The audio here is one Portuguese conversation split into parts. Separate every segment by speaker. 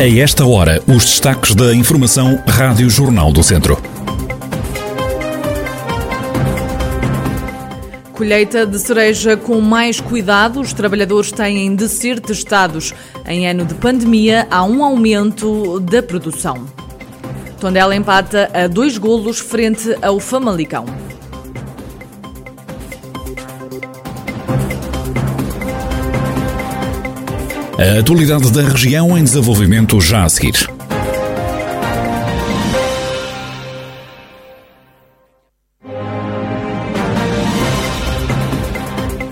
Speaker 1: A esta hora, os destaques da Informação Rádio Jornal do Centro.
Speaker 2: Colheita de cereja com mais cuidado, os trabalhadores têm de ser testados. Em ano de pandemia, há um aumento da produção. Tondela empata a dois golos frente ao Famalicão.
Speaker 1: A atualidade da região em desenvolvimento já a seguir.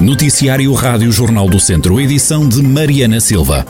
Speaker 1: Noticiário Rádio Jornal do Centro, edição de Mariana Silva.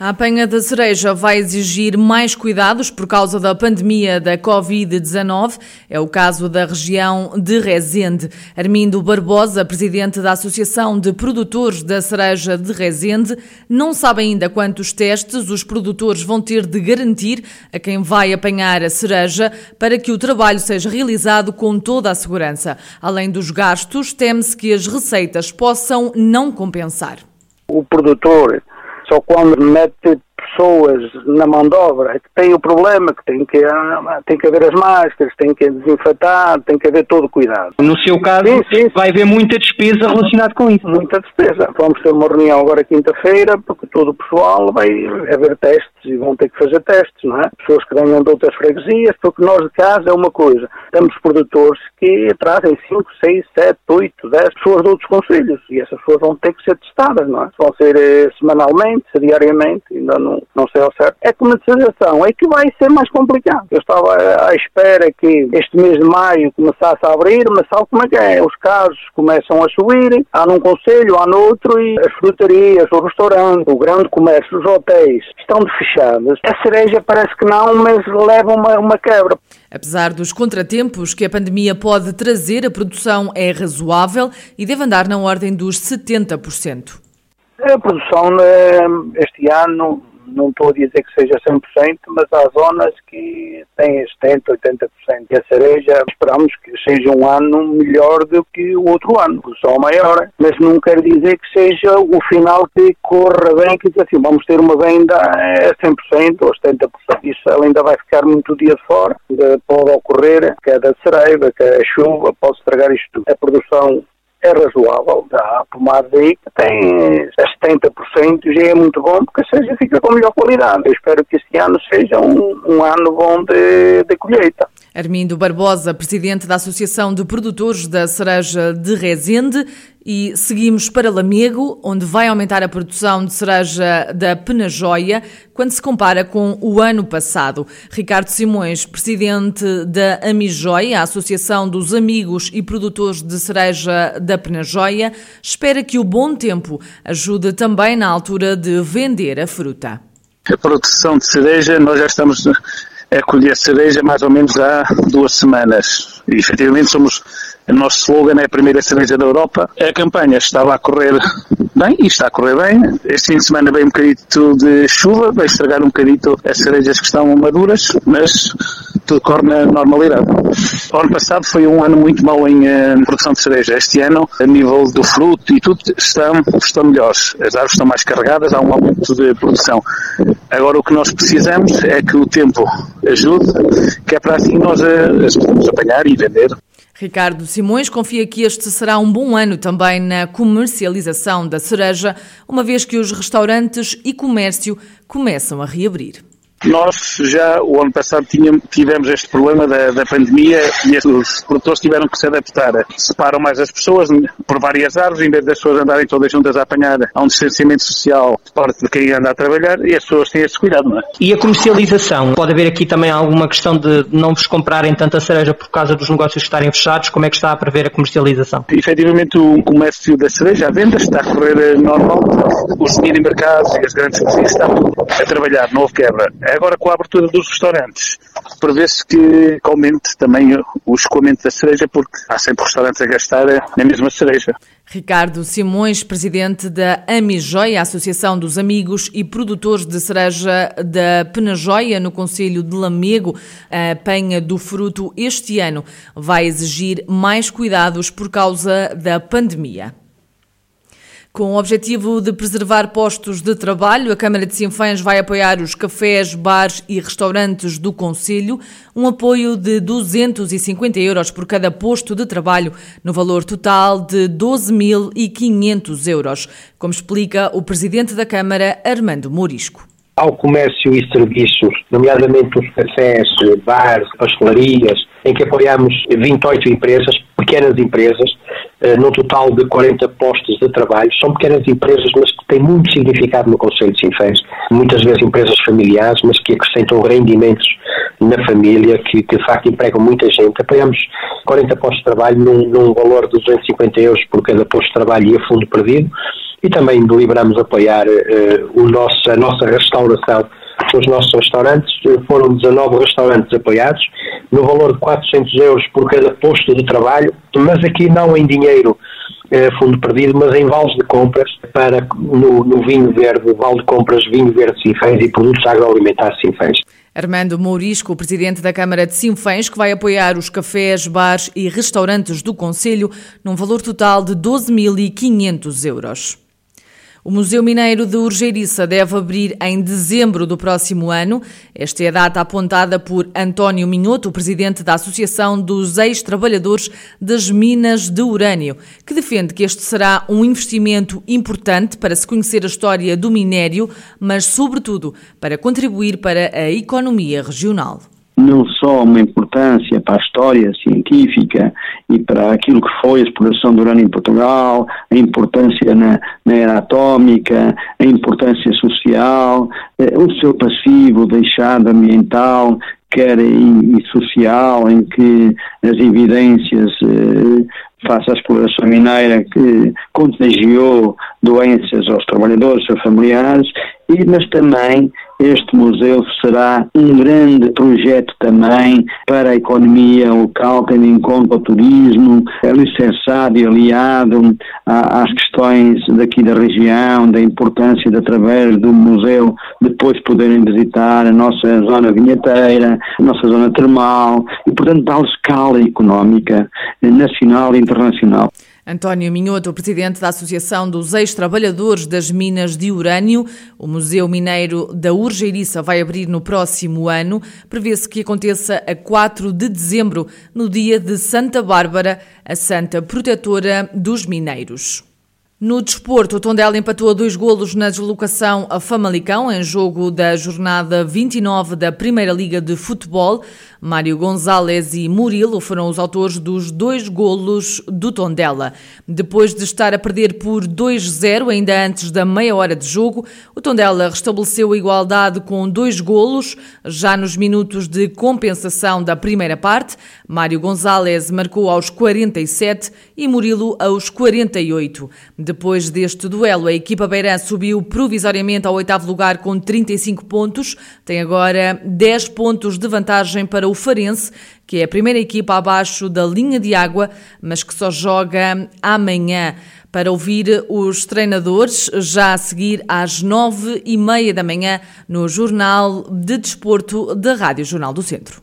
Speaker 2: A apanha da cereja vai exigir mais cuidados por causa da pandemia da Covid-19. É o caso da região de Rezende. Armindo Barbosa, presidente da Associação de Produtores da Cereja de Rezende, não sabe ainda quantos testes os produtores vão ter de garantir a quem vai apanhar a cereja para que o trabalho seja realizado com toda a segurança. Além dos gastos, teme-se que as receitas possam não compensar.
Speaker 3: O produtor só quando mete pessoas na mão de obra tem o problema, que tem que, tem que haver as máscaras, tem que desinfetar, tem que haver todo o cuidado.
Speaker 4: No seu caso, sim, sim. vai haver muita despesa relacionada com isso.
Speaker 3: Muita despesa. Vamos ter uma reunião agora quinta-feira, porque todo o pessoal vai haver testes e vão ter que fazer testes, não é? Pessoas que venham de outras freguesias, porque nós de casa é uma coisa. Temos produtores que trazem 5, 6, 7, 8, 10 pessoas de outros conselhos e essas pessoas vão ter que ser testadas, não é? Vão ser eh, semanalmente, diariamente, ainda não, não sei ao certo. É comercialização, é que vai ser mais complicado. Eu estava à espera que este mês de maio começasse a abrir, mas sabe como é que é? Os casos começam a subir, há num conselho, há noutro, e as frutarias, o restaurante, o grande comércio, os hotéis estão de fechados. A cereja parece que não, mas leva uma, uma quebra.
Speaker 2: Apesar dos contratempos que a pandemia pode trazer, a produção é razoável e deve andar na ordem dos 70%.
Speaker 3: A produção eh, este ano não estou a dizer que seja 100%, mas há zonas que têm 70%, 80%. E a cereja, esperamos que seja um ano melhor do que o outro ano, só maior, mas não quer dizer que seja o final que corra bem, que diz assim, vamos ter uma venda a 100% ou 70%. Isso ainda vai ficar muito dia de fora, pode ocorrer queda cereja, que a chuva pode estragar isto tudo. A produção é razoável. Há pomadas aí que tem 70%, já é muito bom, porque a cereja fica com melhor qualidade. Eu espero que este ano seja um, um ano bom de, de colheita.
Speaker 2: Armindo Barbosa, presidente da Associação de Produtores da Cereja de Rezende, e seguimos para Lamego, onde vai aumentar a produção de cereja da Penajóia quando se compara com o ano passado. Ricardo Simões, presidente da Amijóia, a Associação dos Amigos e Produtores de Cereja da Penajóia, espera que o bom tempo ajude também na altura de vender a fruta.
Speaker 5: A produção de cereja, nós já estamos a colher cereja mais ou menos há duas semanas. E efetivamente somos o nosso slogan é a primeira cereja da Europa. A campanha estava a correr bem e está a correr bem. Este fim de semana veio um bocadito de chuva, vai estragar um bocadito as cerejas que estão maduras, mas tudo corre na normalidade. O ano passado foi um ano muito mau em uh, produção de cereja. Este ano, a nível do fruto e tudo, estão, estão melhores. As árvores estão mais carregadas, há um aumento de produção. Agora o que nós precisamos é que o tempo ajude, que é para assim nós uh, as podemos apanhar e vender.
Speaker 2: Ricardo Simões confia que este será um bom ano também na comercialização da cereja, uma vez que os restaurantes e comércio começam a reabrir.
Speaker 5: Nós já o ano passado tínhamos, tivemos este problema da, da pandemia e os produtores tiveram que se adaptar. Separam mais as pessoas por várias árvores, em vez das pessoas andarem todas juntas a apanhar a um distanciamento social de parte de quem anda a trabalhar e as pessoas têm esse cuidado, não é?
Speaker 4: E a comercialização? Pode haver aqui também alguma questão de não vos comprarem tanta cereja por causa dos negócios estarem fechados? Como é que está a prever a comercialização?
Speaker 5: Efetivamente o comércio da cereja, a venda está a correr eh, normal. Os mini mercados e as grandes superfícies estão a trabalhar, não houve quebra agora com a abertura dos restaurantes, prevê-se que aumente também o escoamento da cereja, porque há sempre restaurantes a gastar na mesma cereja.
Speaker 2: Ricardo Simões, presidente da Amijoia, Associação dos Amigos e Produtores de Cereja da Penajóia, no Conselho de Lamego, a penha do fruto este ano vai exigir mais cuidados por causa da pandemia. Com o objetivo de preservar postos de trabalho, a Câmara de Sinfãs vai apoiar os cafés, bares e restaurantes do Conselho, um apoio de 250 euros por cada posto de trabalho, no valor total de 12.500 euros, como explica o Presidente da Câmara, Armando Morisco.
Speaker 6: Ao comércio e serviços, nomeadamente os cafés, bares, pastelarias, em que apoiamos 28 empresas, pequenas empresas, num total de 40 postos de trabalho. São pequenas empresas, mas que têm muito significado no Conselho de Sinfãs. Muitas vezes empresas familiares, mas que acrescentam rendimentos na família, que, que de facto empregam muita gente. Apoiamos 40 postos de trabalho num, num valor de 250 euros por cada posto de trabalho e a fundo perdido. E também deliberamos apoiar uh, o nosso, a nossa restauração os nossos restaurantes. Foram 19 restaurantes apoiados, no valor de 400 euros por cada posto de trabalho, mas aqui não em dinheiro eh, fundo perdido, mas em vales de compras para no, no vinho verde, vale de compras vinho verde Sinfãs e produtos agroalimentares Sinfãs.
Speaker 2: Armando Mourisco, presidente da Câmara de Sinfãs, que vai apoiar os cafés, bares e restaurantes do Conselho num valor total de 12.500 euros. O Museu Mineiro de Urgeiriça deve abrir em dezembro do próximo ano. Esta é a data apontada por António Minhoto, presidente da Associação dos Ex-Trabalhadores das Minas de Urânio, que defende que este será um investimento importante para se conhecer a história do minério, mas, sobretudo, para contribuir para a economia regional
Speaker 7: não só uma importância para a história científica e para aquilo que foi a exploração do urânio em Portugal, a importância na, na era atómica, a importância social, eh, o seu passivo deixado ambiental, quer e, social, em que as evidências eh, face à exploração mineira que contagiou doenças aos trabalhadores, aos familiares, e, mas também este museu será um grande projeto também para a economia local, tendo em conta o turismo, licenciado e aliado às questões daqui da região, da importância de, através do museu, depois poderem visitar a nossa zona vinheteira, a nossa zona termal, e, portanto, dar escala económica nacional e internacional.
Speaker 2: António Minhoto, presidente da Associação dos Ex-Trabalhadores das Minas de Urânio, o Museu Mineiro da Urgeiriça vai abrir no próximo ano. Prevê-se que aconteça a 4 de dezembro, no dia de Santa Bárbara, a Santa Protetora dos Mineiros. No desporto, o Tondela empatou a dois golos na deslocação a Famalicão, em jogo da jornada 29 da Primeira Liga de Futebol. Mário Gonzalez e Murilo foram os autores dos dois golos do Tondela. Depois de estar a perder por 2-0 ainda antes da meia hora de jogo, o Tondela restabeleceu a igualdade com dois golos, já nos minutos de compensação da primeira parte. Mário Gonzalez marcou aos 47 e Murilo aos 48. Depois deste duelo, a equipa beirã subiu provisoriamente ao oitavo lugar com 35 pontos, tem agora 10 pontos de vantagem para o Farense, que é a primeira equipa abaixo da linha de água, mas que só joga amanhã. Para ouvir os treinadores, já a seguir às nove e meia da manhã, no Jornal de Desporto da Rádio Jornal do Centro.